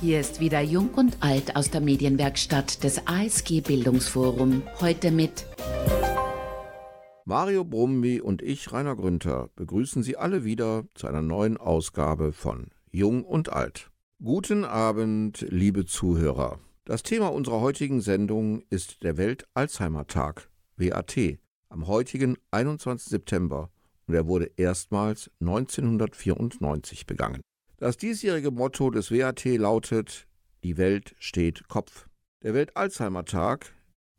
Hier ist wieder Jung und Alt aus der Medienwerkstatt des ASG Bildungsforum. Heute mit Mario Brumby und ich, Rainer Grünter, begrüßen Sie alle wieder zu einer neuen Ausgabe von Jung und Alt. Guten Abend, liebe Zuhörer. Das Thema unserer heutigen Sendung ist der Welt-Alzheimer-Tag, WAT, am heutigen 21. September und er wurde erstmals 1994 begangen. Das diesjährige Motto des WAT lautet Die Welt steht Kopf. Der Welt-Alzheimer-Tag,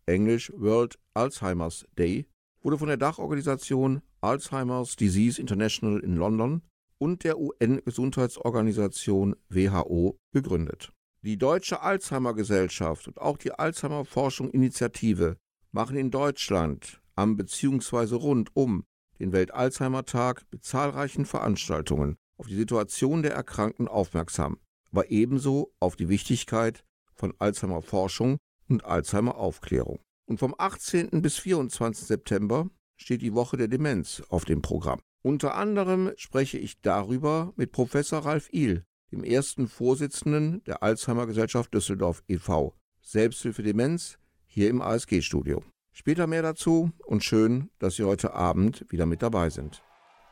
englisch World Alzheimer's Day, wurde von der Dachorganisation Alzheimer's Disease International in London und der UN-Gesundheitsorganisation WHO gegründet. Die Deutsche Alzheimer Gesellschaft und auch die Alzheimer Forschung Initiative machen in Deutschland am bzw. rund um den Welt-Alzheimer-Tag mit zahlreichen Veranstaltungen auf die Situation der Erkrankten aufmerksam, aber ebenso auf die Wichtigkeit von Alzheimer-Forschung und Alzheimer-Aufklärung. Und vom 18. bis 24. September steht die Woche der Demenz auf dem Programm. Unter anderem spreche ich darüber mit Professor Ralf Ihl, dem ersten Vorsitzenden der Alzheimer Gesellschaft Düsseldorf e.V., Selbsthilfe Demenz, hier im ASG-Studio. Später mehr dazu und schön, dass Sie heute Abend wieder mit dabei sind.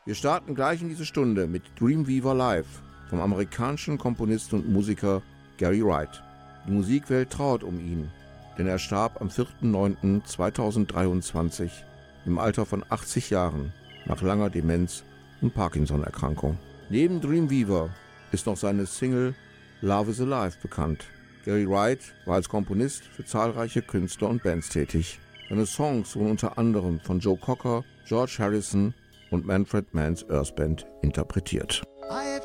Wir starten gleich in diese Stunde mit Dreamweaver Live vom amerikanischen Komponisten und Musiker Gary Wright. Die Musikwelt trauert um ihn, denn er starb am 4.9.2023 im Alter von 80 Jahren nach langer Demenz und Parkinson-Erkrankung. Neben Dreamweaver ist noch seine Single Love is Alive bekannt. Gary Wright war als Komponist für zahlreiche Künstler und Bands tätig. Seine Songs wurden unter anderem von Joe Cocker, George Harrison und Manfred Manns Earth Band interpretiert. I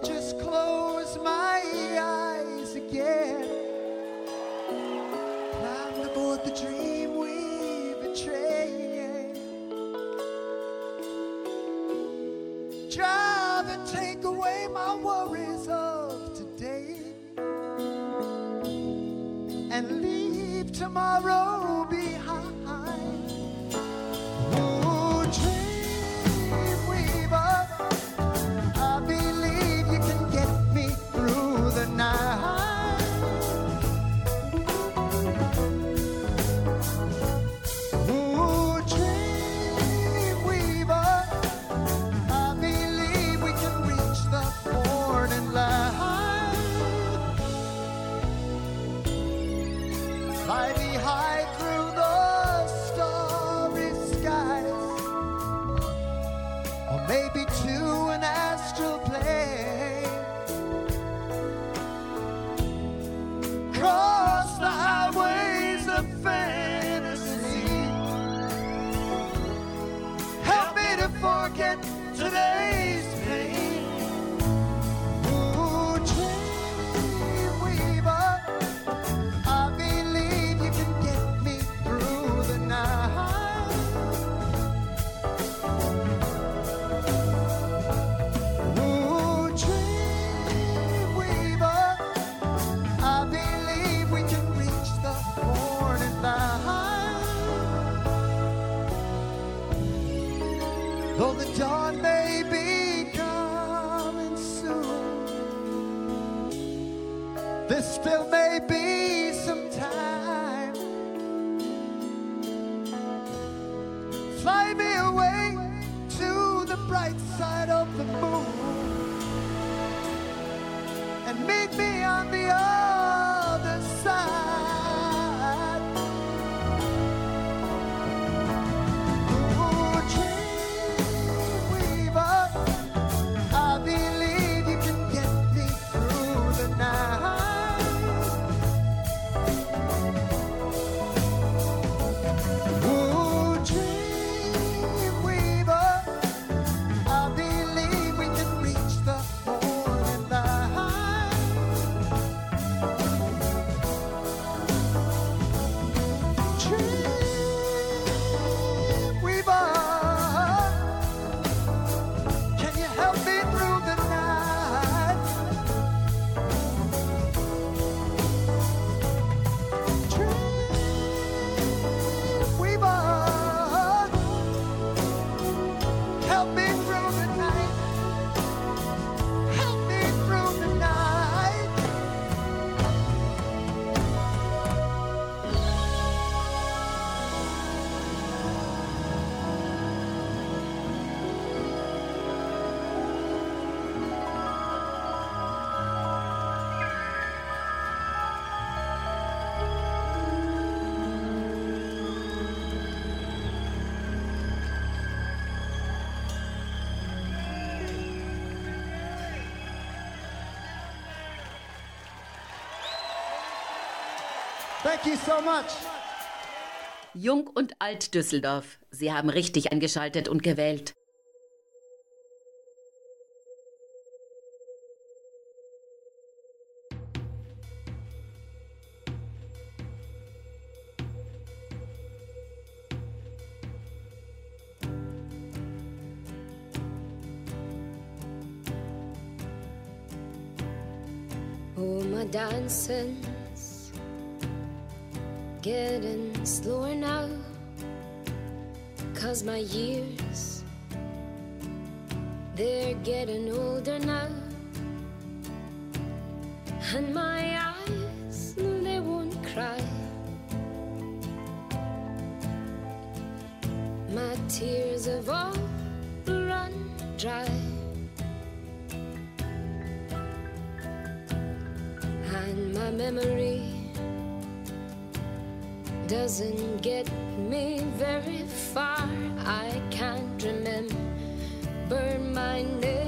Thank you so much. Jung und Alt Düsseldorf, Sie haben richtig eingeschaltet und gewählt. dancing getting slower now. Cause my years, they're getting older now. And my eyes, no, they won't cry. My tears have all run dry. And my memory doesn't get me very far. I can't remember my name.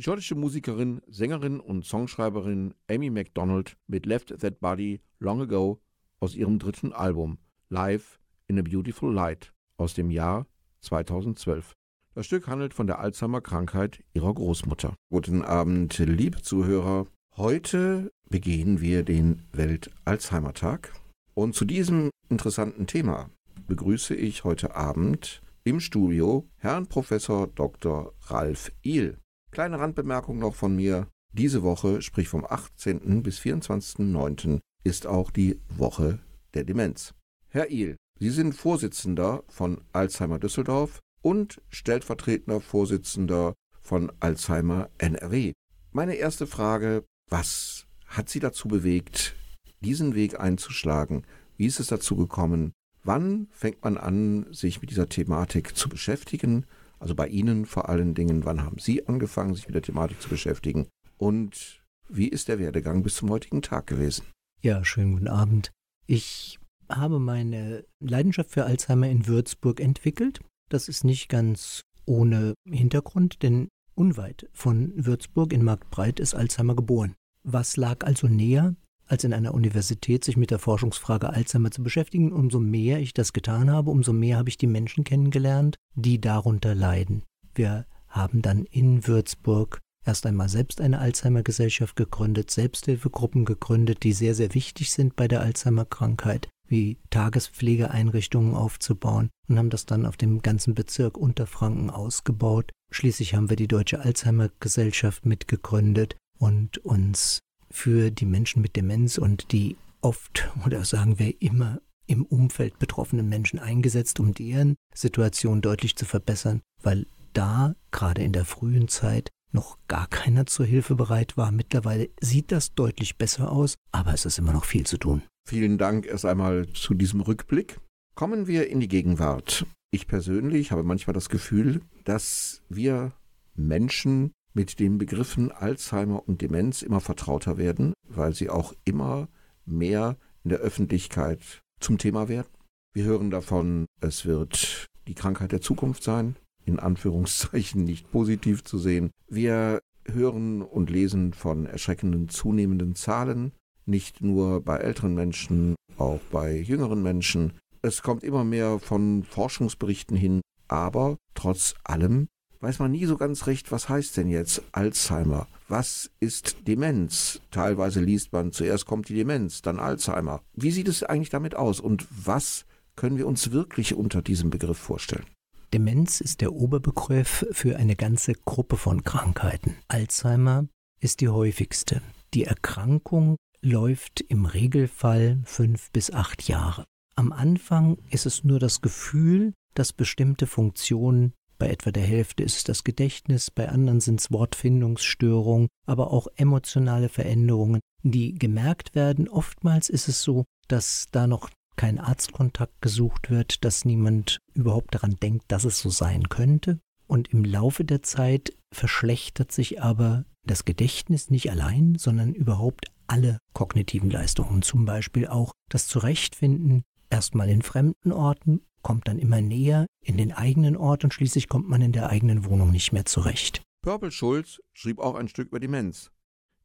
Die schottische Musikerin, Sängerin und Songschreiberin Amy MacDonald mit Left That Body Long Ago aus ihrem dritten Album Live in a Beautiful Light aus dem Jahr 2012. Das Stück handelt von der Alzheimer-Krankheit ihrer Großmutter. Guten Abend, liebe Zuhörer. Heute begehen wir den Welt-Alzheimer-Tag. Und zu diesem interessanten Thema begrüße ich heute Abend im Studio Herrn Professor Dr. Ralf Ihl. Kleine Randbemerkung noch von mir. Diese Woche, sprich vom 18. bis 24.09., ist auch die Woche der Demenz. Herr Ihl, Sie sind Vorsitzender von Alzheimer Düsseldorf und stellvertretender Vorsitzender von Alzheimer NRW. Meine erste Frage, was hat Sie dazu bewegt, diesen Weg einzuschlagen? Wie ist es dazu gekommen? Wann fängt man an, sich mit dieser Thematik zu beschäftigen? Also bei Ihnen vor allen Dingen, wann haben Sie angefangen, sich mit der Thematik zu beschäftigen? Und wie ist der Werdegang bis zum heutigen Tag gewesen? Ja, schönen guten Abend. Ich habe meine Leidenschaft für Alzheimer in Würzburg entwickelt. Das ist nicht ganz ohne Hintergrund, denn unweit von Würzburg in Marktbreit ist Alzheimer geboren. Was lag also näher, als in einer Universität sich mit der Forschungsfrage Alzheimer zu beschäftigen? Umso mehr ich das getan habe, umso mehr habe ich die Menschen kennengelernt, die darunter leiden. Wir haben dann in Würzburg erst einmal selbst eine Alzheimer-Gesellschaft gegründet, Selbsthilfegruppen gegründet, die sehr, sehr wichtig sind bei der Alzheimer-Krankheit, wie Tagespflegeeinrichtungen aufzubauen und haben das dann auf dem ganzen Bezirk Unterfranken ausgebaut. Schließlich haben wir die Deutsche Alzheimer-Gesellschaft mitgegründet und uns für die Menschen mit Demenz und die oft oder sagen wir immer im Umfeld betroffenen Menschen eingesetzt, um deren Situation deutlich zu verbessern, weil da gerade in der frühen Zeit noch gar keiner zur Hilfe bereit war. Mittlerweile sieht das deutlich besser aus, aber es ist immer noch viel zu tun. Vielen Dank erst einmal zu diesem Rückblick. Kommen wir in die Gegenwart. Ich persönlich habe manchmal das Gefühl, dass wir Menschen mit den Begriffen Alzheimer und Demenz immer vertrauter werden, weil sie auch immer mehr in der Öffentlichkeit zum Thema werden. Wir hören davon, es wird die Krankheit der Zukunft sein, in Anführungszeichen nicht positiv zu sehen. Wir hören und lesen von erschreckenden zunehmenden Zahlen, nicht nur bei älteren Menschen, auch bei jüngeren Menschen. Es kommt immer mehr von Forschungsberichten hin, aber trotz allem weiß man nie so ganz recht, was heißt denn jetzt Alzheimer? Was ist Demenz? Teilweise liest man, zuerst kommt die Demenz, dann Alzheimer. Wie sieht es eigentlich damit aus und was können wir uns wirklich unter diesem Begriff vorstellen? Demenz ist der Oberbegriff für eine ganze Gruppe von Krankheiten. Alzheimer ist die häufigste. Die Erkrankung läuft im Regelfall fünf bis acht Jahre. Am Anfang ist es nur das Gefühl, dass bestimmte Funktionen bei etwa der Hälfte ist es das Gedächtnis, bei anderen sind es Wortfindungsstörungen, aber auch emotionale Veränderungen, die gemerkt werden. Oftmals ist es so, dass da noch kein Arztkontakt gesucht wird, dass niemand überhaupt daran denkt, dass es so sein könnte. Und im Laufe der Zeit verschlechtert sich aber das Gedächtnis nicht allein, sondern überhaupt alle kognitiven Leistungen, zum Beispiel auch das Zurechtfinden erstmal in fremden Orten kommt dann immer näher in den eigenen Ort und schließlich kommt man in der eigenen Wohnung nicht mehr zurecht. Purple Schulz schrieb auch ein Stück über Demenz.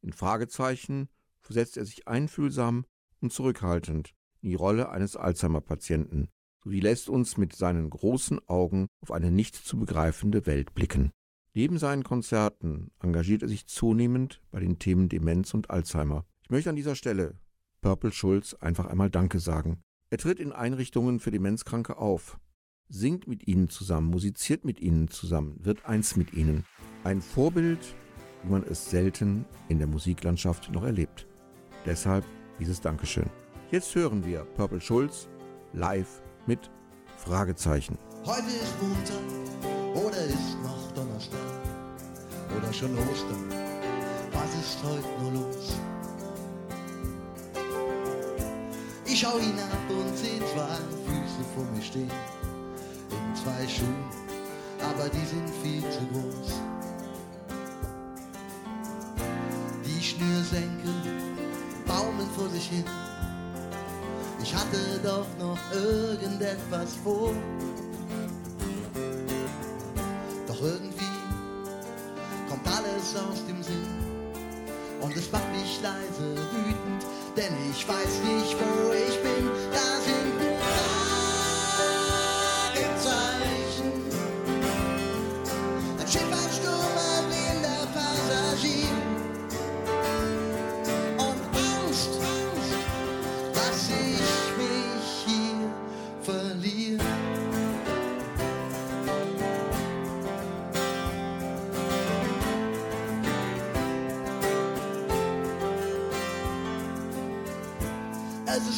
In Fragezeichen versetzt er sich einfühlsam und zurückhaltend in die Rolle eines Alzheimer-Patienten sowie lässt uns mit seinen großen Augen auf eine nicht zu begreifende Welt blicken. Neben seinen Konzerten engagiert er sich zunehmend bei den Themen Demenz und Alzheimer. Ich möchte an dieser Stelle Purple Schulz einfach einmal Danke sagen. Er tritt in Einrichtungen für Demenzkranke auf, singt mit ihnen zusammen, musiziert mit ihnen zusammen, wird eins mit ihnen. Ein Vorbild, wie man es selten in der Musiklandschaft noch erlebt. Deshalb dieses Dankeschön. Jetzt hören wir Purple Schulz live mit Fragezeichen. Heute ist Montag oder ist noch Donnerstag oder schon Ostern. Was ist heute nur los? Ich schau hinab und seh zwei Füße vor mir stehen, in zwei Schuhen, aber die sind viel zu groß. Die Schnürsenkel baumeln vor sich hin. Ich hatte doch noch irgendetwas vor. Doch irgendwie kommt alles aus dem Sinn. Und es macht mich leise wütend, denn ich weiß nicht, wo ich bin. Da sind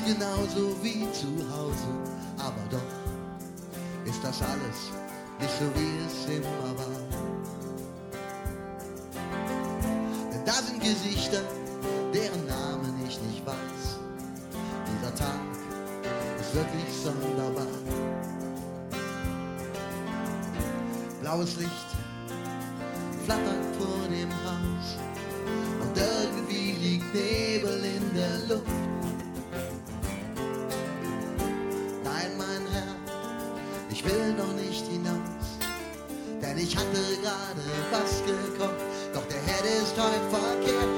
genauso wie zu Hause, aber doch ist das alles nicht so wie es immer war. Denn da sind Gesichter, deren Namen ich nicht weiß. Dieser Tag ist wirklich sonderbar. Blaues Licht flattert vor dem Haus und irgendwie liegt Nebel in der Luft. Ich will noch nicht hinaus, denn ich hatte gerade was gekocht, doch der Herd ist heute verkehrt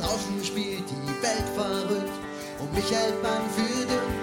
draußen spielt die Welt verrückt. Und mich hält man für dumm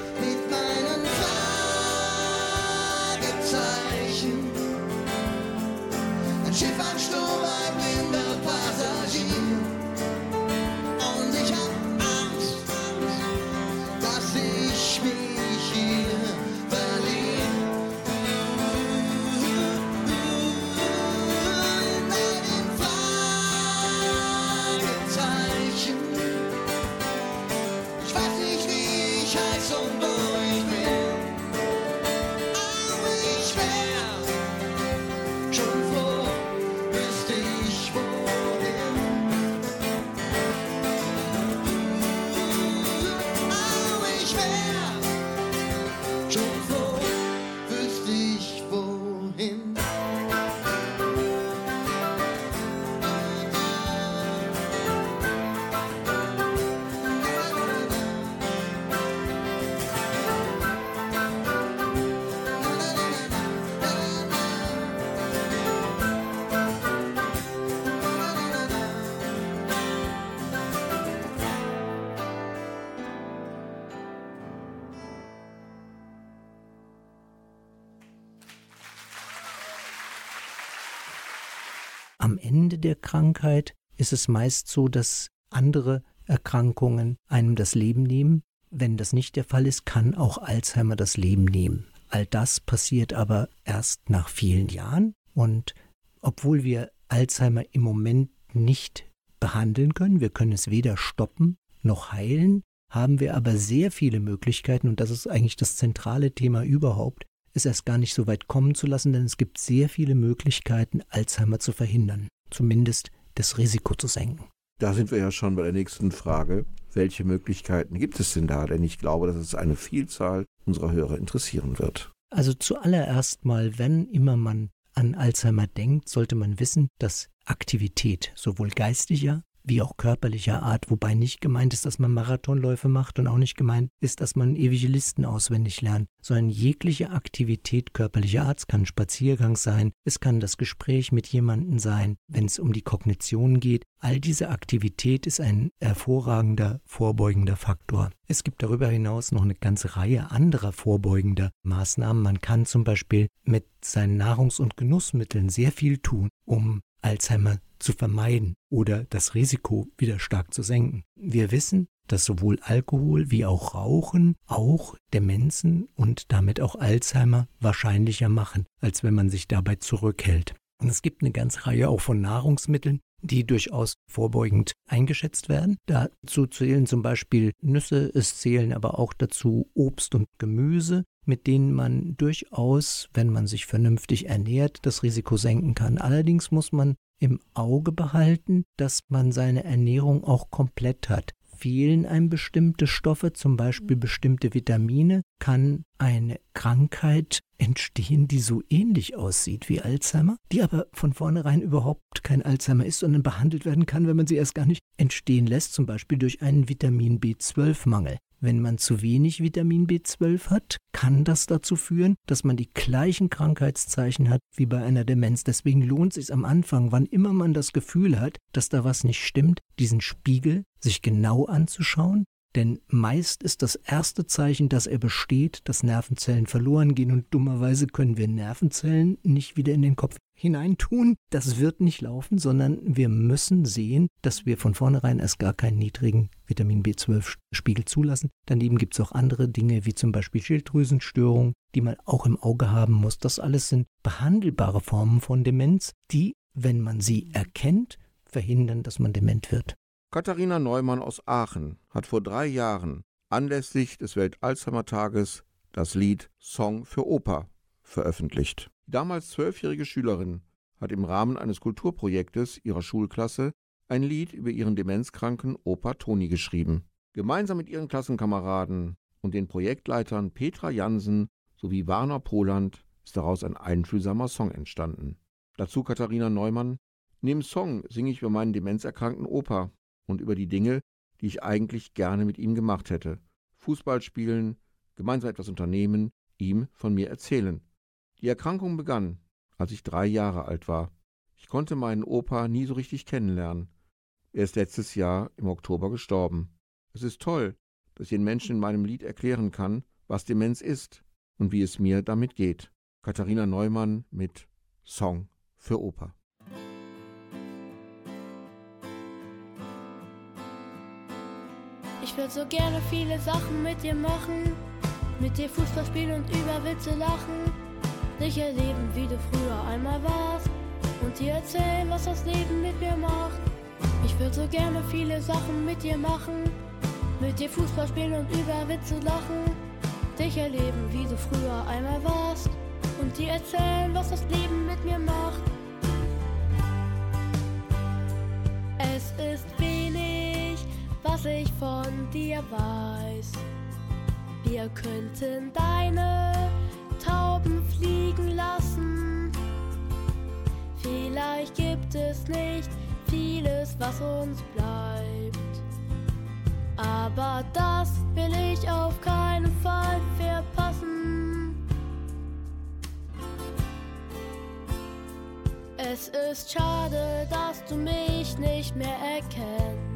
Am Ende der Krankheit ist es meist so, dass andere Erkrankungen einem das Leben nehmen. Wenn das nicht der Fall ist, kann auch Alzheimer das Leben nehmen. All das passiert aber erst nach vielen Jahren und obwohl wir Alzheimer im Moment nicht behandeln können, wir können es weder stoppen noch heilen, haben wir aber sehr viele Möglichkeiten und das ist eigentlich das zentrale Thema überhaupt, es erst gar nicht so weit kommen zu lassen, denn es gibt sehr viele Möglichkeiten, Alzheimer zu verhindern, zumindest das Risiko zu senken. Da sind wir ja schon bei der nächsten Frage. Welche Möglichkeiten gibt es denn da? Denn ich glaube, dass es eine Vielzahl unserer Hörer interessieren wird. Also zuallererst mal, wenn immer man an Alzheimer denkt, sollte man wissen, dass Aktivität sowohl geistiger wie auch körperlicher Art, wobei nicht gemeint ist, dass man Marathonläufe macht und auch nicht gemeint ist, dass man ewige Listen auswendig lernt, sondern jegliche Aktivität körperlicher Art, es kann ein Spaziergang sein, es kann das Gespräch mit jemandem sein, wenn es um die Kognition geht, all diese Aktivität ist ein hervorragender vorbeugender Faktor. Es gibt darüber hinaus noch eine ganze Reihe anderer vorbeugender Maßnahmen. Man kann zum Beispiel mit seinen Nahrungs- und Genussmitteln sehr viel tun, um Alzheimer zu vermeiden oder das Risiko wieder stark zu senken. Wir wissen, dass sowohl Alkohol wie auch Rauchen auch Demenzen und damit auch Alzheimer wahrscheinlicher machen, als wenn man sich dabei zurückhält. Und es gibt eine ganze Reihe auch von Nahrungsmitteln, die durchaus vorbeugend eingeschätzt werden. Dazu zählen zum Beispiel Nüsse, es zählen aber auch dazu Obst und Gemüse, mit denen man durchaus, wenn man sich vernünftig ernährt, das Risiko senken kann. Allerdings muss man im Auge behalten, dass man seine Ernährung auch komplett hat fehlen einem bestimmte Stoffe, zum Beispiel bestimmte Vitamine, kann eine Krankheit entstehen, die so ähnlich aussieht wie Alzheimer, die aber von vornherein überhaupt kein Alzheimer ist, sondern behandelt werden kann, wenn man sie erst gar nicht entstehen lässt, zum Beispiel durch einen Vitamin B12-Mangel. Wenn man zu wenig Vitamin B12 hat, kann das dazu führen, dass man die gleichen Krankheitszeichen hat wie bei einer Demenz. Deswegen lohnt es sich am Anfang, wann immer man das Gefühl hat, dass da was nicht stimmt, diesen Spiegel sich genau anzuschauen. Denn meist ist das erste Zeichen, dass er besteht, dass Nervenzellen verloren gehen und dummerweise können wir Nervenzellen nicht wieder in den Kopf hineintun. Das wird nicht laufen, sondern wir müssen sehen, dass wir von vornherein erst gar keinen niedrigen Vitamin B12-Spiegel zulassen. Daneben gibt es auch andere Dinge, wie zum Beispiel Schilddrüsenstörungen, die man auch im Auge haben muss. Das alles sind behandelbare Formen von Demenz, die, wenn man sie erkennt, verhindern, dass man dement wird. Katharina Neumann aus Aachen hat vor drei Jahren anlässlich des Welt-Alzheimer-Tages das Lied Song für Oper veröffentlicht. Die damals zwölfjährige Schülerin hat im Rahmen eines Kulturprojektes ihrer Schulklasse ein Lied über ihren demenzkranken Opa Toni geschrieben. Gemeinsam mit ihren Klassenkameraden und den Projektleitern Petra Jansen sowie Warner Poland ist daraus ein einfühlsamer Song entstanden. Dazu Katharina Neumann. Dem Song singe ich über meinen demenzerkrankten Opa und über die Dinge, die ich eigentlich gerne mit ihm gemacht hätte. Fußball spielen, gemeinsam etwas unternehmen, ihm von mir erzählen. Die Erkrankung begann, als ich drei Jahre alt war. Ich konnte meinen Opa nie so richtig kennenlernen. Er ist letztes Jahr im Oktober gestorben. Es ist toll, dass ich den Menschen in meinem Lied erklären kann, was Demenz ist und wie es mir damit geht. Katharina Neumann mit Song für Opa. Ich würde so gerne viele Sachen mit dir machen. Mit dir Fußball spielen und über Witze lachen. Dich erleben, wie du früher einmal warst. Und dir erzählen, was das Leben mit mir macht. Ich würde so gerne viele Sachen mit dir machen. Mit dir Fußball spielen und über Witze lachen. Dich erleben, wie du früher einmal warst. Und dir erzählen, was das Leben mit mir macht. Es ist wenig, was ich von dir weiß. Wir könnten deine Tauben fliegen lassen. Vielleicht gibt es nicht vieles, was uns bleibt. Aber das will ich auf keinen Fall verpassen. Es ist schade, dass du mich nicht mehr erkennst.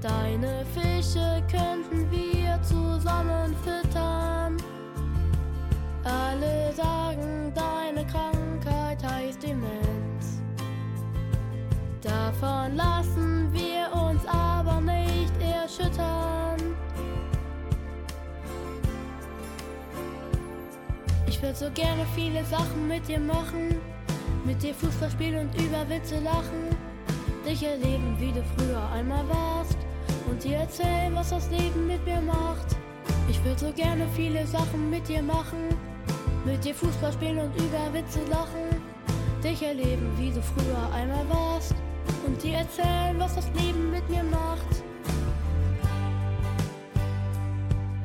Deine Fische könnten wir zusammen füttern. Alle sagen, deine Krankheit heißt Demenz. Davon lassen wir uns aber nicht erschüttern. Ich würde so gerne viele Sachen mit dir machen. Mit dir Fußball spielen und über Witze lachen. Dich erleben, wie du früher einmal warst. Und dir erzählen, was das Leben mit mir macht. Ich würde so gerne viele Sachen mit dir machen. Mit dir Fußball spielen und über Witze lachen. Dich erleben, wie du früher einmal warst. Und dir erzählen, was das Leben mit mir macht.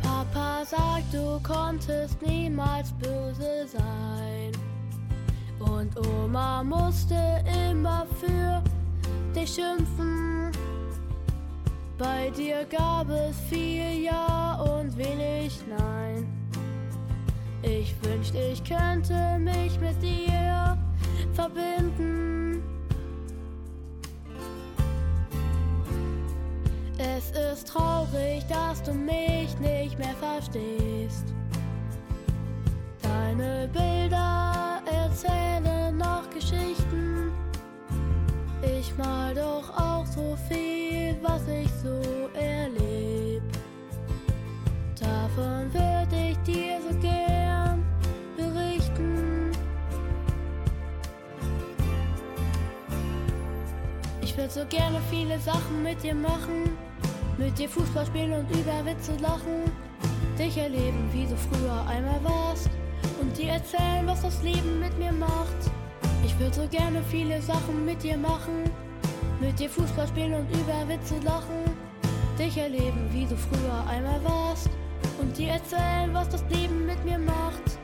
Papa sagt, du konntest niemals böse sein. Und Oma musste immer für dich schimpfen. Bei dir gab es viel Ja und wenig Nein. Ich wünschte, ich könnte mich mit dir verbinden. Es ist traurig, dass du mich nicht mehr verstehst. Deine Bilder erzählen noch Geschichten. Ich mal doch auch so so erlebt. Davon würde ich dir so gern berichten. Ich würde so gerne viele Sachen mit dir machen. Mit dir Fußball spielen und über Witze lachen. Dich erleben, wie du früher einmal warst. Und dir erzählen, was das Leben mit mir macht. Ich würde so gerne viele Sachen mit dir machen mit dir Fußball spielen und über Witze lachen, dich erleben, wie du früher einmal warst und dir erzählen, was das Leben mit mir macht.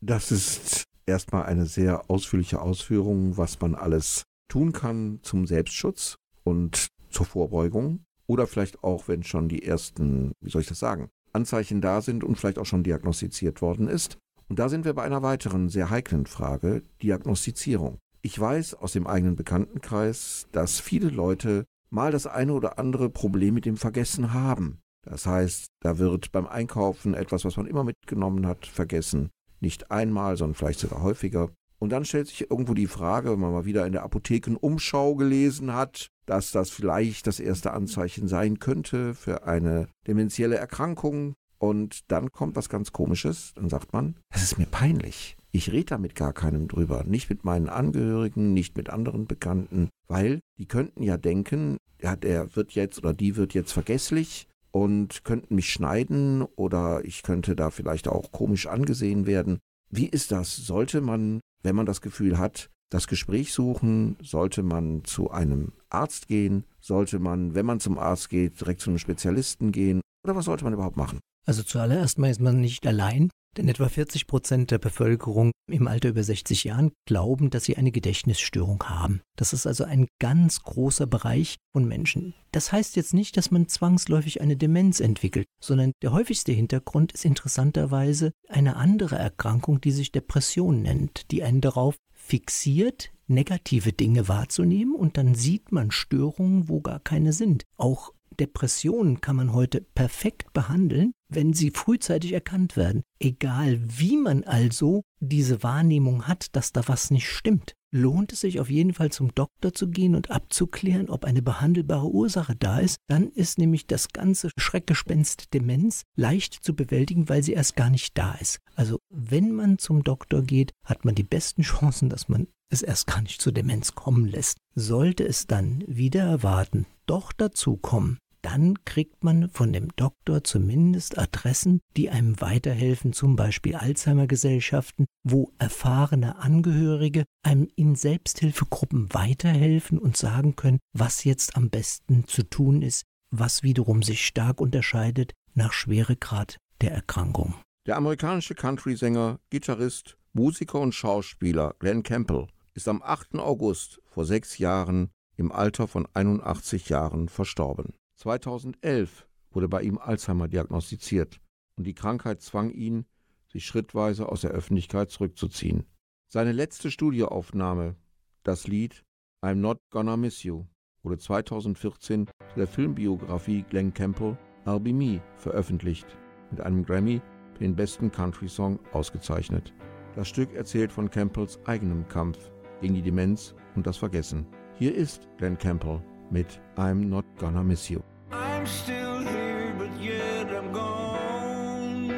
Das ist erstmal eine sehr ausführliche Ausführung, was man alles tun kann zum Selbstschutz und zur Vorbeugung. Oder vielleicht auch, wenn schon die ersten, wie soll ich das sagen, Anzeichen da sind und vielleicht auch schon diagnostiziert worden ist. Und da sind wir bei einer weiteren sehr heiklen Frage, Diagnostizierung. Ich weiß aus dem eigenen Bekanntenkreis, dass viele Leute mal das eine oder andere Problem mit dem Vergessen haben. Das heißt, da wird beim Einkaufen etwas, was man immer mitgenommen hat, vergessen. Nicht einmal, sondern vielleicht sogar häufiger. Und dann stellt sich irgendwo die Frage, wenn man mal wieder in der Apothekenumschau gelesen hat, dass das vielleicht das erste Anzeichen sein könnte für eine dementielle Erkrankung. Und dann kommt was ganz Komisches. Dann sagt man, das ist mir peinlich. Ich rede da mit gar keinem drüber. Nicht mit meinen Angehörigen, nicht mit anderen Bekannten, weil die könnten ja denken, ja, der wird jetzt oder die wird jetzt vergesslich und könnten mich schneiden oder ich könnte da vielleicht auch komisch angesehen werden. Wie ist das? Sollte man, wenn man das Gefühl hat, das Gespräch suchen? Sollte man zu einem Arzt gehen? Sollte man, wenn man zum Arzt geht, direkt zu einem Spezialisten gehen? Oder was sollte man überhaupt machen? Also zuallererst mal ist man nicht allein, denn etwa 40 Prozent der Bevölkerung im Alter über 60 Jahren glauben, dass sie eine Gedächtnisstörung haben. Das ist also ein ganz großer Bereich von Menschen. Das heißt jetzt nicht, dass man zwangsläufig eine Demenz entwickelt, sondern der häufigste Hintergrund ist interessanterweise eine andere Erkrankung, die sich Depression nennt, die einen darauf fixiert, negative Dinge wahrzunehmen und dann sieht man Störungen, wo gar keine sind. Auch Depressionen kann man heute perfekt behandeln, wenn sie frühzeitig erkannt werden. Egal wie man also diese Wahrnehmung hat, dass da was nicht stimmt, lohnt es sich auf jeden Fall zum Doktor zu gehen und abzuklären, ob eine behandelbare Ursache da ist. Dann ist nämlich das ganze Schreckgespenst Demenz leicht zu bewältigen, weil sie erst gar nicht da ist. Also wenn man zum Doktor geht, hat man die besten Chancen, dass man es erst gar nicht zur Demenz kommen lässt. Sollte es dann wieder erwarten doch dazu kommen, dann kriegt man von dem Doktor zumindest Adressen, die einem weiterhelfen, zum Beispiel Alzheimer-Gesellschaften, wo erfahrene Angehörige einem in Selbsthilfegruppen weiterhelfen und sagen können, was jetzt am besten zu tun ist, was wiederum sich stark unterscheidet nach Schweregrad der Erkrankung. Der amerikanische Country-Sänger, Gitarrist, Musiker und Schauspieler Glenn Campbell ist am 8. August vor sechs Jahren im Alter von 81 Jahren verstorben. 2011 wurde bei ihm Alzheimer diagnostiziert und die Krankheit zwang ihn, sich schrittweise aus der Öffentlichkeit zurückzuziehen. Seine letzte Studioaufnahme, das Lied I'm Not Gonna Miss You, wurde 2014 zu der Filmbiografie Glenn Campbell I'll Be Me veröffentlicht, mit einem Grammy für den besten Country-Song ausgezeichnet. Das Stück erzählt von Campbells eigenem Kampf gegen die Demenz und das Vergessen. Hier ist Glenn Campbell mit I'm Not Gonna Miss You. I'm still here, but yet I'm gone.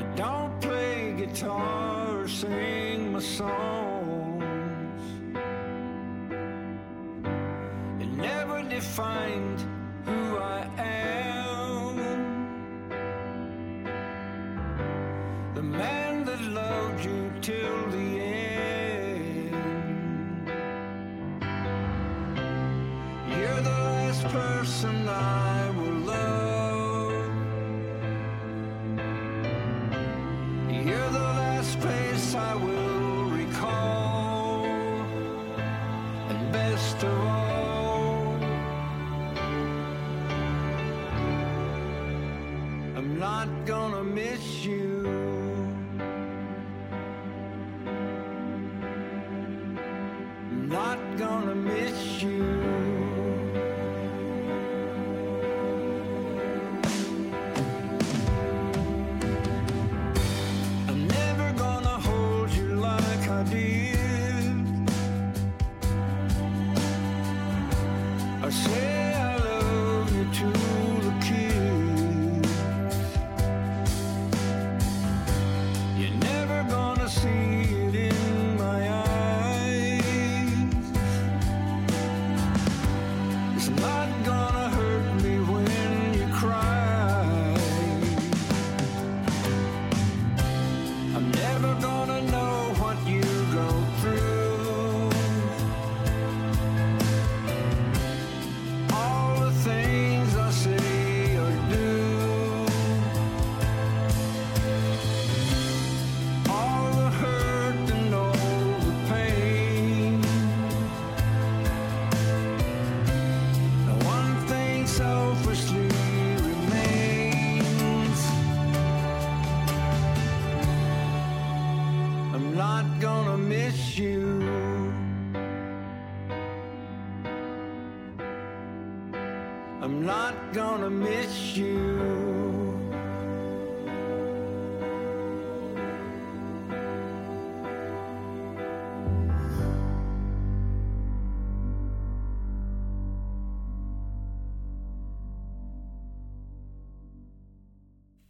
I don't play guitar or sing my songs. It never defined person I will love. You're the last place I will recall. And best of all, I'm not gonna miss you.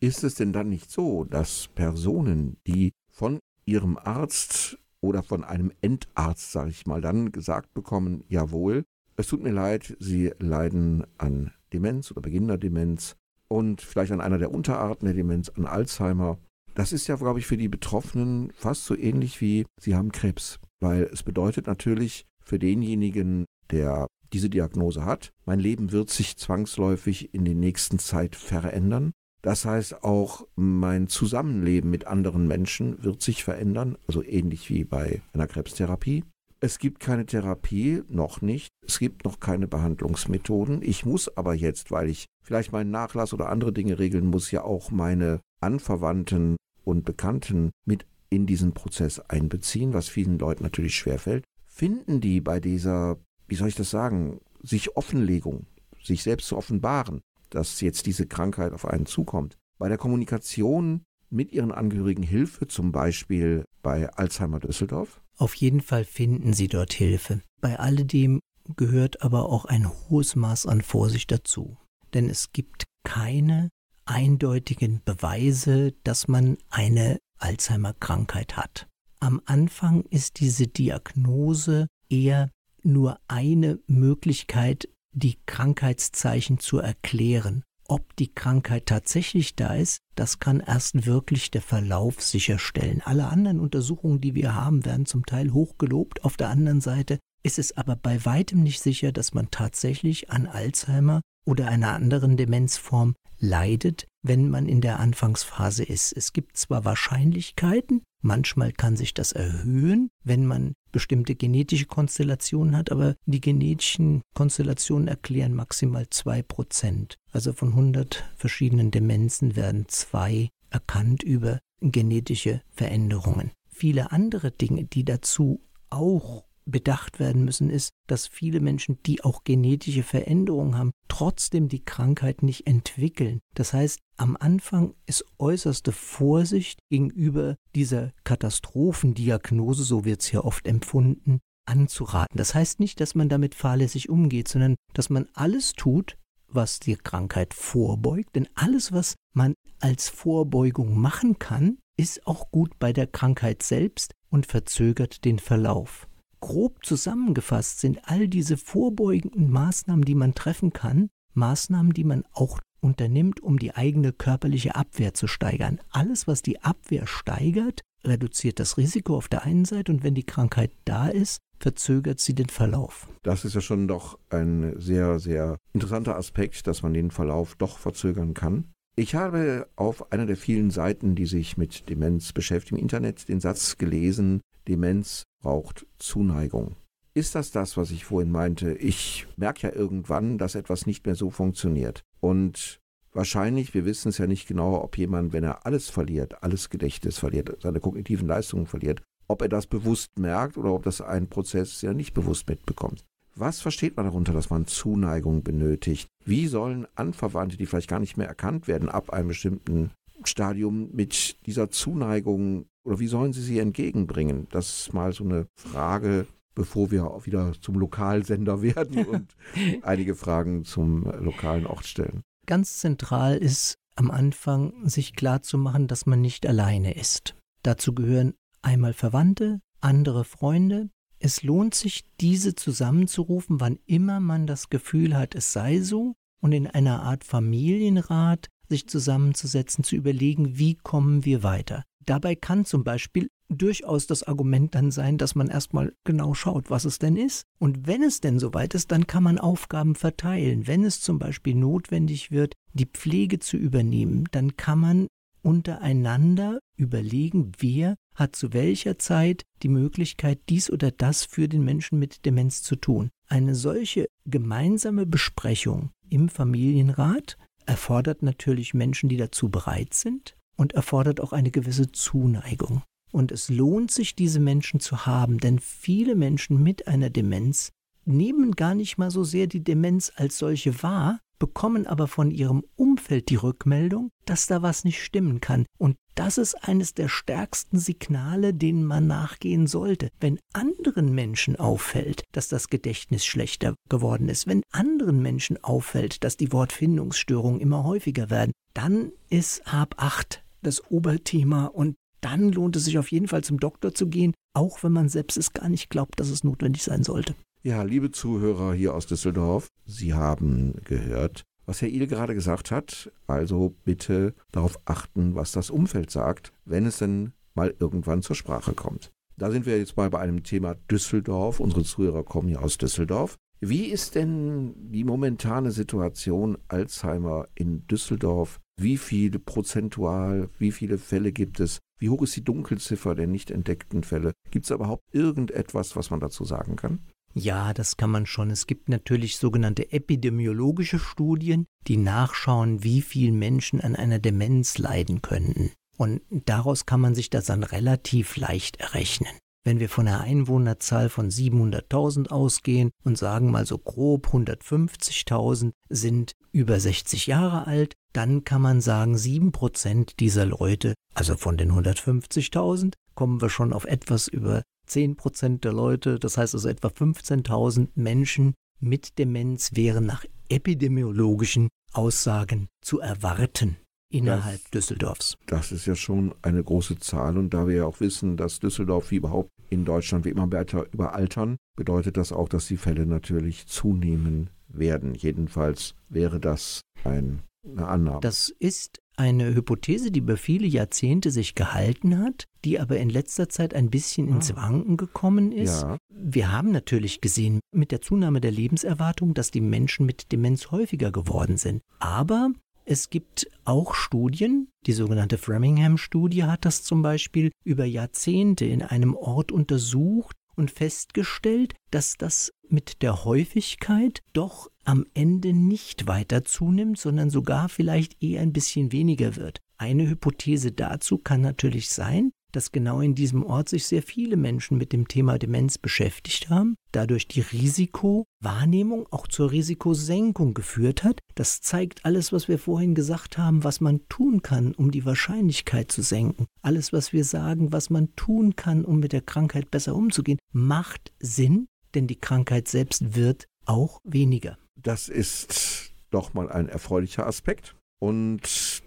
Ist es denn dann nicht so, dass Personen, die von ihrem Arzt oder von einem Endarzt, sage ich mal, dann gesagt bekommen, jawohl, es tut mir leid, Sie leiden an Demenz oder beginnender Demenz und vielleicht an einer der Unterarten der Demenz, an Alzheimer. Das ist ja, glaube ich, für die Betroffenen fast so ähnlich wie Sie haben Krebs, weil es bedeutet natürlich für denjenigen, der diese Diagnose hat, mein Leben wird sich zwangsläufig in der nächsten Zeit verändern. Das heißt, auch mein Zusammenleben mit anderen Menschen wird sich verändern, also ähnlich wie bei einer Krebstherapie. Es gibt keine Therapie, noch nicht. Es gibt noch keine Behandlungsmethoden. Ich muss aber jetzt, weil ich vielleicht meinen Nachlass oder andere Dinge regeln muss, ja auch meine Anverwandten und Bekannten mit in diesen Prozess einbeziehen, was vielen Leuten natürlich schwerfällt. Finden die bei dieser, wie soll ich das sagen, sich Offenlegung, sich selbst zu offenbaren, dass jetzt diese Krankheit auf einen zukommt, bei der Kommunikation mit ihren Angehörigen Hilfe, zum Beispiel bei Alzheimer Düsseldorf? Auf jeden Fall finden Sie dort Hilfe. Bei alledem gehört aber auch ein hohes Maß an Vorsicht dazu. Denn es gibt keine eindeutigen Beweise, dass man eine Alzheimer-Krankheit hat. Am Anfang ist diese Diagnose eher nur eine Möglichkeit, die Krankheitszeichen zu erklären. Ob die Krankheit tatsächlich da ist, das kann erst wirklich der Verlauf sicherstellen. Alle anderen Untersuchungen, die wir haben, werden zum Teil hochgelobt. Auf der anderen Seite ist es aber bei weitem nicht sicher, dass man tatsächlich an Alzheimer oder einer anderen Demenzform leidet, wenn man in der Anfangsphase ist. Es gibt zwar Wahrscheinlichkeiten, manchmal kann sich das erhöhen, wenn man bestimmte genetische Konstellationen hat, aber die genetischen Konstellationen erklären maximal zwei Prozent. Also von 100 verschiedenen Demenzen werden zwei erkannt über genetische Veränderungen. Viele andere Dinge, die dazu auch bedacht werden müssen, ist, dass viele Menschen, die auch genetische Veränderungen haben, trotzdem die Krankheit nicht entwickeln. Das heißt, am Anfang ist äußerste Vorsicht gegenüber dieser Katastrophendiagnose, so wird es ja oft empfunden, anzuraten. Das heißt nicht, dass man damit fahrlässig umgeht, sondern dass man alles tut, was die Krankheit vorbeugt. Denn alles, was man als Vorbeugung machen kann, ist auch gut bei der Krankheit selbst und verzögert den Verlauf. Grob zusammengefasst sind all diese vorbeugenden Maßnahmen, die man treffen kann, Maßnahmen, die man auch unternimmt, um die eigene körperliche Abwehr zu steigern. Alles, was die Abwehr steigert, reduziert das Risiko auf der einen Seite und wenn die Krankheit da ist, verzögert sie den Verlauf. Das ist ja schon doch ein sehr, sehr interessanter Aspekt, dass man den Verlauf doch verzögern kann. Ich habe auf einer der vielen Seiten, die sich mit Demenz beschäftigen, im Internet den Satz gelesen, Demenz braucht Zuneigung. Ist das das, was ich vorhin meinte? Ich merke ja irgendwann, dass etwas nicht mehr so funktioniert. Und wahrscheinlich, wir wissen es ja nicht genau, ob jemand, wenn er alles verliert, alles Gedächtnis verliert, seine kognitiven Leistungen verliert, ob er das bewusst merkt oder ob das ein Prozess ist, der nicht bewusst mitbekommt. Was versteht man darunter, dass man Zuneigung benötigt? Wie sollen Anverwandte, die vielleicht gar nicht mehr erkannt werden, ab einem bestimmten Stadium mit dieser Zuneigung oder wie sollen sie sie entgegenbringen? Das ist mal so eine Frage, bevor wir auch wieder zum Lokalsender werden und einige Fragen zum lokalen Ort stellen. Ganz zentral ist am Anfang, sich klarzumachen, dass man nicht alleine ist. Dazu gehören einmal Verwandte, andere Freunde. Es lohnt sich, diese zusammenzurufen, wann immer man das Gefühl hat, es sei so, und in einer Art Familienrat sich zusammenzusetzen, zu überlegen, wie kommen wir weiter. Dabei kann zum Beispiel durchaus das Argument dann sein, dass man erstmal genau schaut, was es denn ist. Und wenn es denn soweit ist, dann kann man Aufgaben verteilen. Wenn es zum Beispiel notwendig wird, die Pflege zu übernehmen, dann kann man untereinander überlegen, wer hat zu welcher Zeit die Möglichkeit, dies oder das für den Menschen mit Demenz zu tun. Eine solche gemeinsame Besprechung im Familienrat erfordert natürlich Menschen, die dazu bereit sind und erfordert auch eine gewisse Zuneigung. Und es lohnt sich, diese Menschen zu haben, denn viele Menschen mit einer Demenz nehmen gar nicht mal so sehr die Demenz als solche wahr, bekommen aber von ihrem Umfeld die Rückmeldung, dass da was nicht stimmen kann. Und das ist eines der stärksten Signale, denen man nachgehen sollte. Wenn anderen Menschen auffällt, dass das Gedächtnis schlechter geworden ist, wenn anderen Menschen auffällt, dass die Wortfindungsstörungen immer häufiger werden, dann ist Hab acht das Oberthema und dann lohnt es sich auf jeden Fall zum Doktor zu gehen, auch wenn man selbst es gar nicht glaubt, dass es notwendig sein sollte. Ja, liebe Zuhörer hier aus Düsseldorf, Sie haben gehört, was Herr Ihl gerade gesagt hat. Also bitte darauf achten, was das Umfeld sagt, wenn es denn mal irgendwann zur Sprache kommt. Da sind wir jetzt mal bei einem Thema Düsseldorf. Unsere Zuhörer kommen ja aus Düsseldorf. Wie ist denn die momentane Situation Alzheimer in Düsseldorf? Wie viele prozentual, wie viele Fälle gibt es? Wie hoch ist die Dunkelziffer der nicht entdeckten Fälle? Gibt es überhaupt irgendetwas, was man dazu sagen kann? Ja, das kann man schon. Es gibt natürlich sogenannte epidemiologische Studien, die nachschauen, wie viele Menschen an einer Demenz leiden könnten. Und daraus kann man sich das dann relativ leicht errechnen. Wenn wir von einer Einwohnerzahl von 700.000 ausgehen und sagen mal so grob 150.000 sind über 60 Jahre alt, dann kann man sagen, 7% dieser Leute, also von den 150.000, kommen wir schon auf etwas über 10 Prozent der Leute, das heißt also etwa 15.000 Menschen mit Demenz wären nach epidemiologischen Aussagen zu erwarten innerhalb das, Düsseldorfs. Das ist ja schon eine große Zahl und da wir ja auch wissen, dass Düsseldorf wie überhaupt in Deutschland wie immer weiter überaltern, bedeutet das auch, dass die Fälle natürlich zunehmen werden. Jedenfalls wäre das ein, eine Annahme. Das ist eine Hypothese, die über viele Jahrzehnte sich gehalten hat, die aber in letzter Zeit ein bisschen ins ah. Wanken gekommen ist. Ja. Wir haben natürlich gesehen mit der Zunahme der Lebenserwartung, dass die Menschen mit Demenz häufiger geworden sind. Aber es gibt auch Studien, die sogenannte Framingham-Studie hat das zum Beispiel über Jahrzehnte in einem Ort untersucht und festgestellt, dass das mit der Häufigkeit doch am Ende nicht weiter zunimmt, sondern sogar vielleicht eher ein bisschen weniger wird. Eine Hypothese dazu kann natürlich sein, dass genau in diesem Ort sich sehr viele Menschen mit dem Thema Demenz beschäftigt haben, dadurch die Risikowahrnehmung auch zur Risikosenkung geführt hat. Das zeigt alles, was wir vorhin gesagt haben, was man tun kann, um die Wahrscheinlichkeit zu senken. Alles, was wir sagen, was man tun kann, um mit der Krankheit besser umzugehen, macht Sinn, denn die Krankheit selbst wird auch weniger. Das ist doch mal ein erfreulicher Aspekt und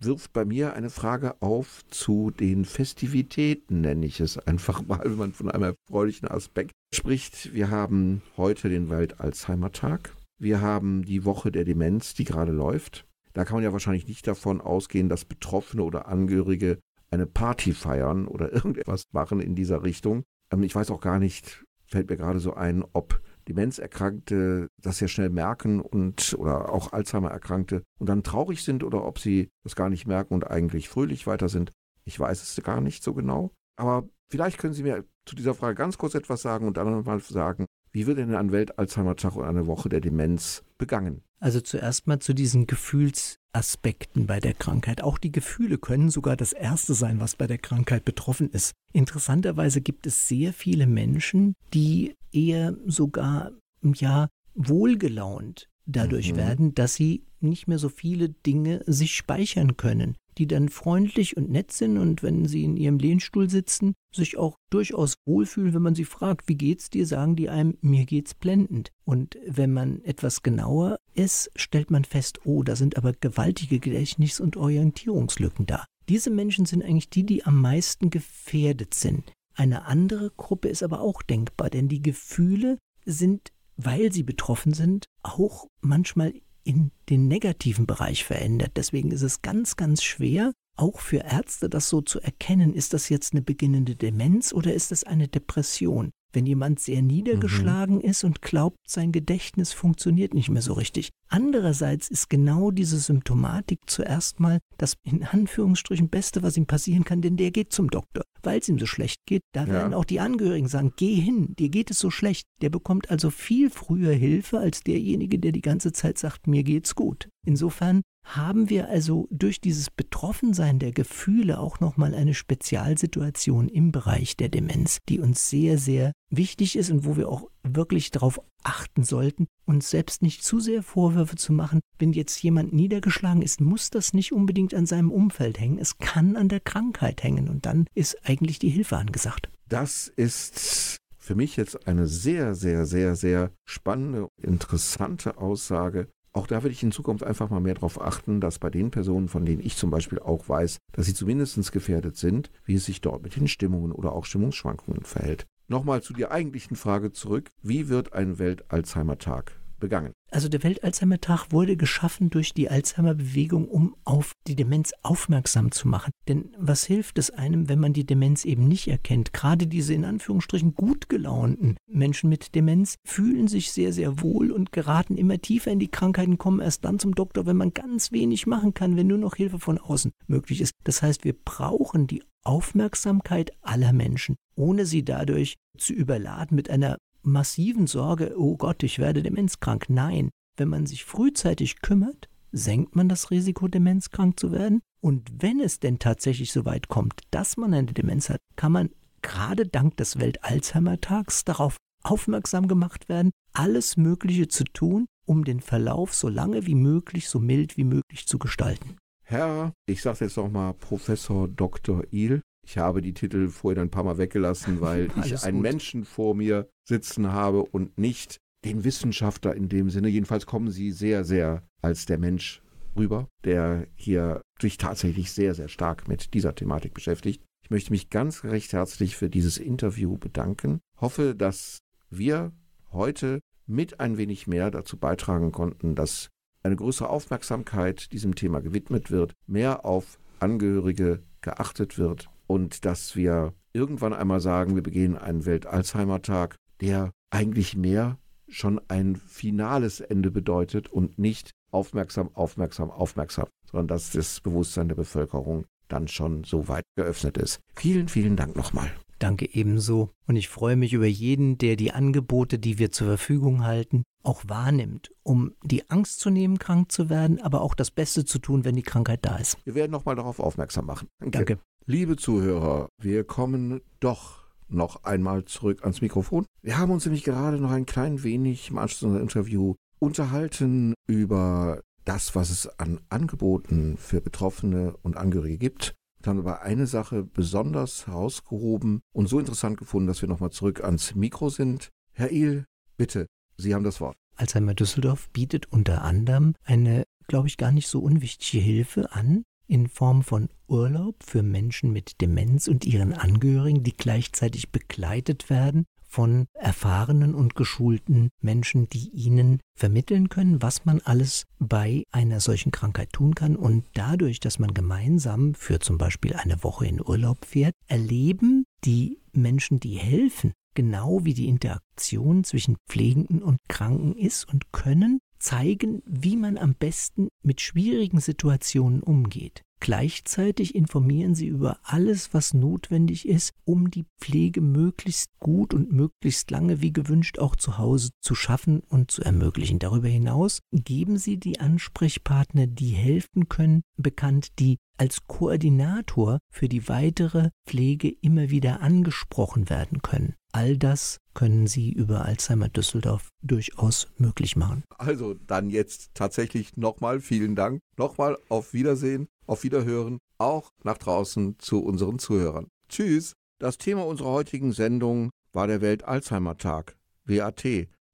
wirft bei mir eine Frage auf zu den Festivitäten, nenne ich es einfach mal, wenn man von einem erfreulichen Aspekt spricht. Wir haben heute den Welt-Alzheimer-Tag. Wir haben die Woche der Demenz, die gerade läuft. Da kann man ja wahrscheinlich nicht davon ausgehen, dass Betroffene oder Angehörige eine Party feiern oder irgendetwas machen in dieser Richtung. Ähm, ich weiß auch gar nicht, fällt mir gerade so ein, ob Demenzerkrankte das sehr schnell merken und oder auch Alzheimer-Erkrankte und dann traurig sind oder ob sie das gar nicht merken und eigentlich fröhlich weiter sind. Ich weiß es gar nicht so genau. Aber vielleicht können Sie mir zu dieser Frage ganz kurz etwas sagen und dann nochmal sagen, wie wird denn ein Welt-Alzheimer-Tag und eine Woche der Demenz begangen? Also zuerst mal zu diesen Gefühlsaspekten bei der Krankheit. Auch die Gefühle können sogar das Erste sein, was bei der Krankheit betroffen ist. Interessanterweise gibt es sehr viele Menschen, die eher sogar, ja, wohlgelaunt dadurch mhm. werden, dass sie nicht mehr so viele Dinge sich speichern können. die dann freundlich und nett sind und wenn sie in ihrem Lehnstuhl sitzen, sich auch durchaus wohlfühlen, wenn man sie fragt, wie geht's dir, sagen die einem, mir geht's blendend. Und wenn man etwas genauer ist, stellt man fest, oh, da sind aber gewaltige Gedächtnis- und Orientierungslücken da. Diese Menschen sind eigentlich die, die am meisten gefährdet sind. Eine andere Gruppe ist aber auch denkbar, denn die Gefühle sind, weil sie betroffen sind, auch manchmal in den negativen Bereich verändert. Deswegen ist es ganz, ganz schwer, auch für Ärzte das so zu erkennen, ist das jetzt eine beginnende Demenz oder ist das eine Depression? Wenn jemand sehr niedergeschlagen mhm. ist und glaubt, sein Gedächtnis funktioniert nicht mehr so richtig. Andererseits ist genau diese Symptomatik zuerst mal das in Anführungsstrichen Beste, was ihm passieren kann, denn der geht zum Doktor, weil es ihm so schlecht geht. Da ja. werden auch die Angehörigen sagen, geh hin, dir geht es so schlecht. Der bekommt also viel früher Hilfe als derjenige, der die ganze Zeit sagt, mir geht's gut. Insofern haben wir also durch dieses Betroffensein der Gefühle auch nochmal eine Spezialsituation im Bereich der Demenz, die uns sehr, sehr wichtig ist und wo wir auch wirklich darauf achten sollten, uns selbst nicht zu sehr Vorwürfe zu machen. Wenn jetzt jemand niedergeschlagen ist, muss das nicht unbedingt an seinem Umfeld hängen. Es kann an der Krankheit hängen und dann ist eigentlich die Hilfe angesagt. Das ist für mich jetzt eine sehr, sehr, sehr, sehr spannende, interessante Aussage, auch da würde ich in Zukunft einfach mal mehr darauf achten, dass bei den Personen, von denen ich zum Beispiel auch weiß, dass sie zumindest gefährdet sind, wie es sich dort mit den Stimmungen oder auch Stimmungsschwankungen verhält. Nochmal zu der eigentlichen Frage zurück. Wie wird ein Welt-Alzheimer-Tag begangen. Also der Welt-Alzheimer-Tag wurde geschaffen durch die Alzheimer-Bewegung, um auf die Demenz aufmerksam zu machen. Denn was hilft es einem, wenn man die Demenz eben nicht erkennt? Gerade diese in Anführungsstrichen gut gelaunten Menschen mit Demenz fühlen sich sehr, sehr wohl und geraten immer tiefer in die Krankheiten, kommen erst dann zum Doktor, wenn man ganz wenig machen kann, wenn nur noch Hilfe von außen möglich ist. Das heißt, wir brauchen die Aufmerksamkeit aller Menschen, ohne sie dadurch zu überladen mit einer massiven Sorge, oh Gott, ich werde demenzkrank. Nein, wenn man sich frühzeitig kümmert, senkt man das Risiko, demenzkrank zu werden. Und wenn es denn tatsächlich so weit kommt, dass man eine Demenz hat, kann man gerade dank des Welt-Alzheimer-Tags darauf aufmerksam gemacht werden, alles Mögliche zu tun, um den Verlauf so lange wie möglich, so mild wie möglich zu gestalten. Herr, ich sage jetzt nochmal Professor Dr. Il, ich habe die Titel vorhin ein paar Mal weggelassen, weil ich einen gut. Menschen vor mir sitzen habe und nicht den Wissenschaftler in dem Sinne. Jedenfalls kommen Sie sehr, sehr als der Mensch rüber, der hier sich tatsächlich sehr, sehr stark mit dieser Thematik beschäftigt. Ich möchte mich ganz recht herzlich für dieses Interview bedanken. Hoffe, dass wir heute mit ein wenig mehr dazu beitragen konnten, dass eine größere Aufmerksamkeit diesem Thema gewidmet wird, mehr auf Angehörige geachtet wird und dass wir irgendwann einmal sagen, wir begehen einen Welt-Alzheimer-Tag, der eigentlich mehr schon ein finales Ende bedeutet und nicht aufmerksam, aufmerksam, aufmerksam, sondern dass das Bewusstsein der Bevölkerung dann schon so weit geöffnet ist. Vielen, vielen Dank nochmal. Danke ebenso. Und ich freue mich über jeden, der die Angebote, die wir zur Verfügung halten, auch wahrnimmt, um die Angst zu nehmen, krank zu werden, aber auch das Beste zu tun, wenn die Krankheit da ist. Wir werden nochmal darauf aufmerksam machen. Danke. Danke. Liebe Zuhörer, wir kommen doch noch einmal zurück ans Mikrofon. Wir haben uns nämlich gerade noch ein klein wenig im Anschluss unser Interview unterhalten über das, was es an Angeboten für Betroffene und Angehörige gibt. Wir haben aber eine Sache besonders herausgehoben und so interessant gefunden, dass wir nochmal zurück ans Mikro sind. Herr Il, bitte, Sie haben das Wort. Alzheimer Düsseldorf bietet unter anderem eine, glaube ich, gar nicht so unwichtige Hilfe an, in Form von Urlaub für Menschen mit Demenz und ihren Angehörigen, die gleichzeitig begleitet werden von erfahrenen und geschulten Menschen, die ihnen vermitteln können, was man alles bei einer solchen Krankheit tun kann. Und dadurch, dass man gemeinsam für zum Beispiel eine Woche in Urlaub fährt, erleben die Menschen, die helfen, genau wie die Interaktion zwischen Pflegenden und Kranken ist und können zeigen, wie man am besten mit schwierigen Situationen umgeht. Gleichzeitig informieren sie über alles, was notwendig ist, um die Pflege möglichst gut und möglichst lange wie gewünscht auch zu Hause zu schaffen und zu ermöglichen. Darüber hinaus geben sie die Ansprechpartner, die helfen können, bekannt, die als Koordinator für die weitere Pflege immer wieder angesprochen werden können. All das können Sie über Alzheimer Düsseldorf durchaus möglich machen. Also dann jetzt tatsächlich nochmal vielen Dank. Nochmal auf Wiedersehen, auf Wiederhören auch nach draußen zu unseren Zuhörern. Tschüss. Das Thema unserer heutigen Sendung war der Welt-Alzheimer-Tag, WAT,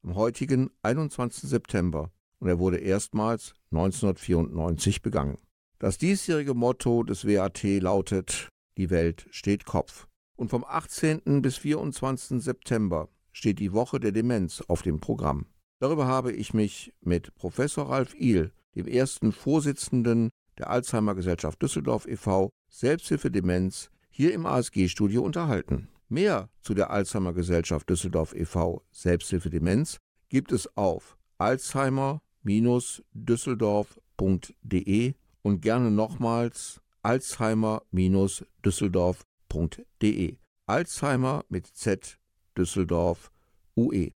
am heutigen 21. September und er wurde erstmals 1994 begangen. Das diesjährige Motto des WAT lautet Die Welt steht Kopf. Und vom 18. bis 24. September steht die Woche der Demenz auf dem Programm. Darüber habe ich mich mit Professor Ralf Ihl, dem ersten Vorsitzenden der Alzheimer Gesellschaft Düsseldorf e.V., Selbsthilfe Demenz, hier im ASG-Studio unterhalten. Mehr zu der Alzheimer Gesellschaft Düsseldorf e.V. Selbsthilfe Demenz gibt es auf alzheimer-düsseldorf.de und gerne nochmals alzheimer-düsseldorf.de. Alzheimer mit Z Düsseldorf UE.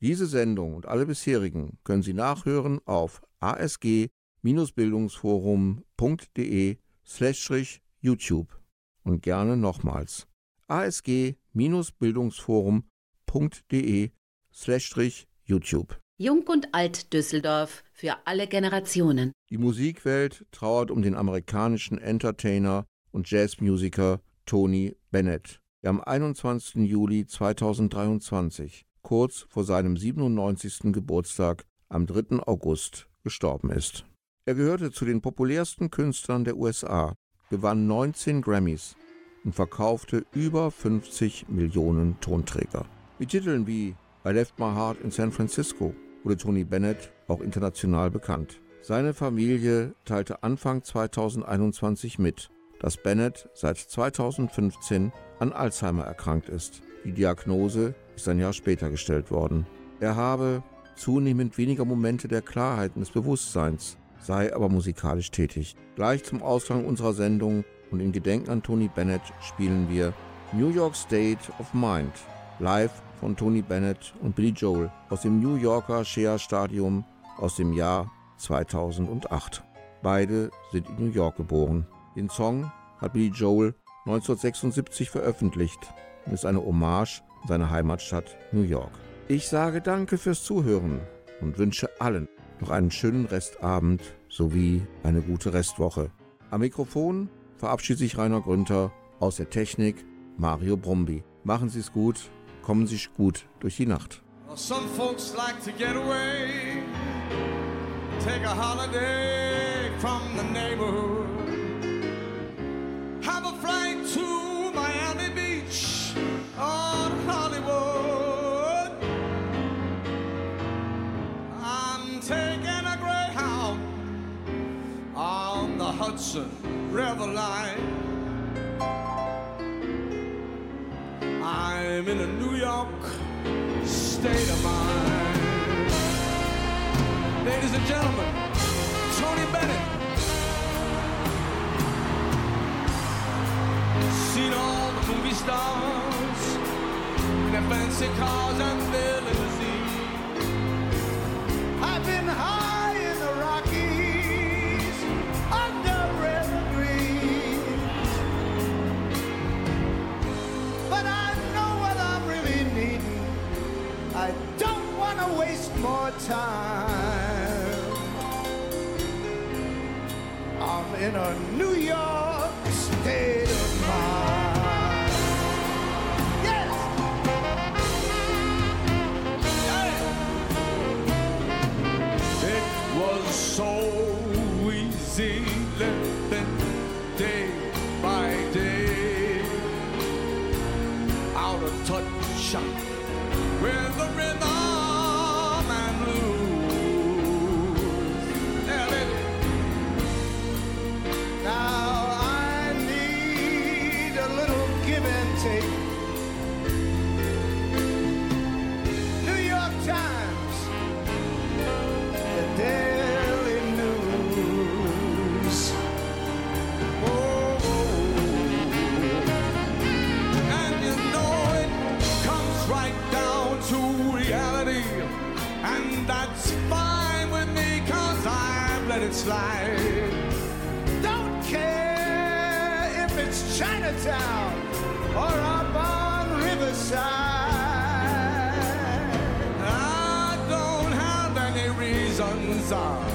Diese Sendung und alle bisherigen können Sie nachhören auf asg-bildungsforum.de slash YouTube und gerne nochmals asg-bildungsforum.de slash YouTube. Jung und Alt Düsseldorf für alle Generationen. Die Musikwelt trauert um den amerikanischen Entertainer und Jazzmusiker Tony Bennett, der am 21. Juli 2023, kurz vor seinem 97. Geburtstag am 3. August, gestorben ist. Er gehörte zu den populärsten Künstlern der USA, gewann 19 Grammys und verkaufte über 50 Millionen Tonträger. Mit Titeln wie I Left My Heart in San Francisco wurde Tony Bennett auch international bekannt. Seine Familie teilte Anfang 2021 mit, dass Bennett seit 2015 an Alzheimer erkrankt ist. Die Diagnose ist ein Jahr später gestellt worden. Er habe zunehmend weniger Momente der Klarheit und des Bewusstseins, sei aber musikalisch tätig. Gleich zum Ausgang unserer Sendung und in Gedenken an Tony Bennett spielen wir New York State of Mind, live von Tony Bennett und Billy Joel aus dem New Yorker Shea Stadium aus dem Jahr 2008. Beide sind in New York geboren. Den Song hat Billy Joel 1976 veröffentlicht und ist eine Hommage an seine Heimatstadt New York. Ich sage danke fürs Zuhören und wünsche allen noch einen schönen Restabend sowie eine gute Restwoche. Am Mikrofon verabschiedet sich Rainer Grünter aus der Technik Mario Brumby. Machen Sie es gut, kommen Sie gut durch die Nacht. Some folks like to get away, take a holiday from the neighborhood, Hudson I'm in a New York state of mind. Ladies and gentlemen, Tony Bennett. Seen all the movie stars in their fancy cars and their limousines. More time. I'm in a New York Slide. Don't care if it's Chinatown or up on Riverside. I don't have any reasons. uh,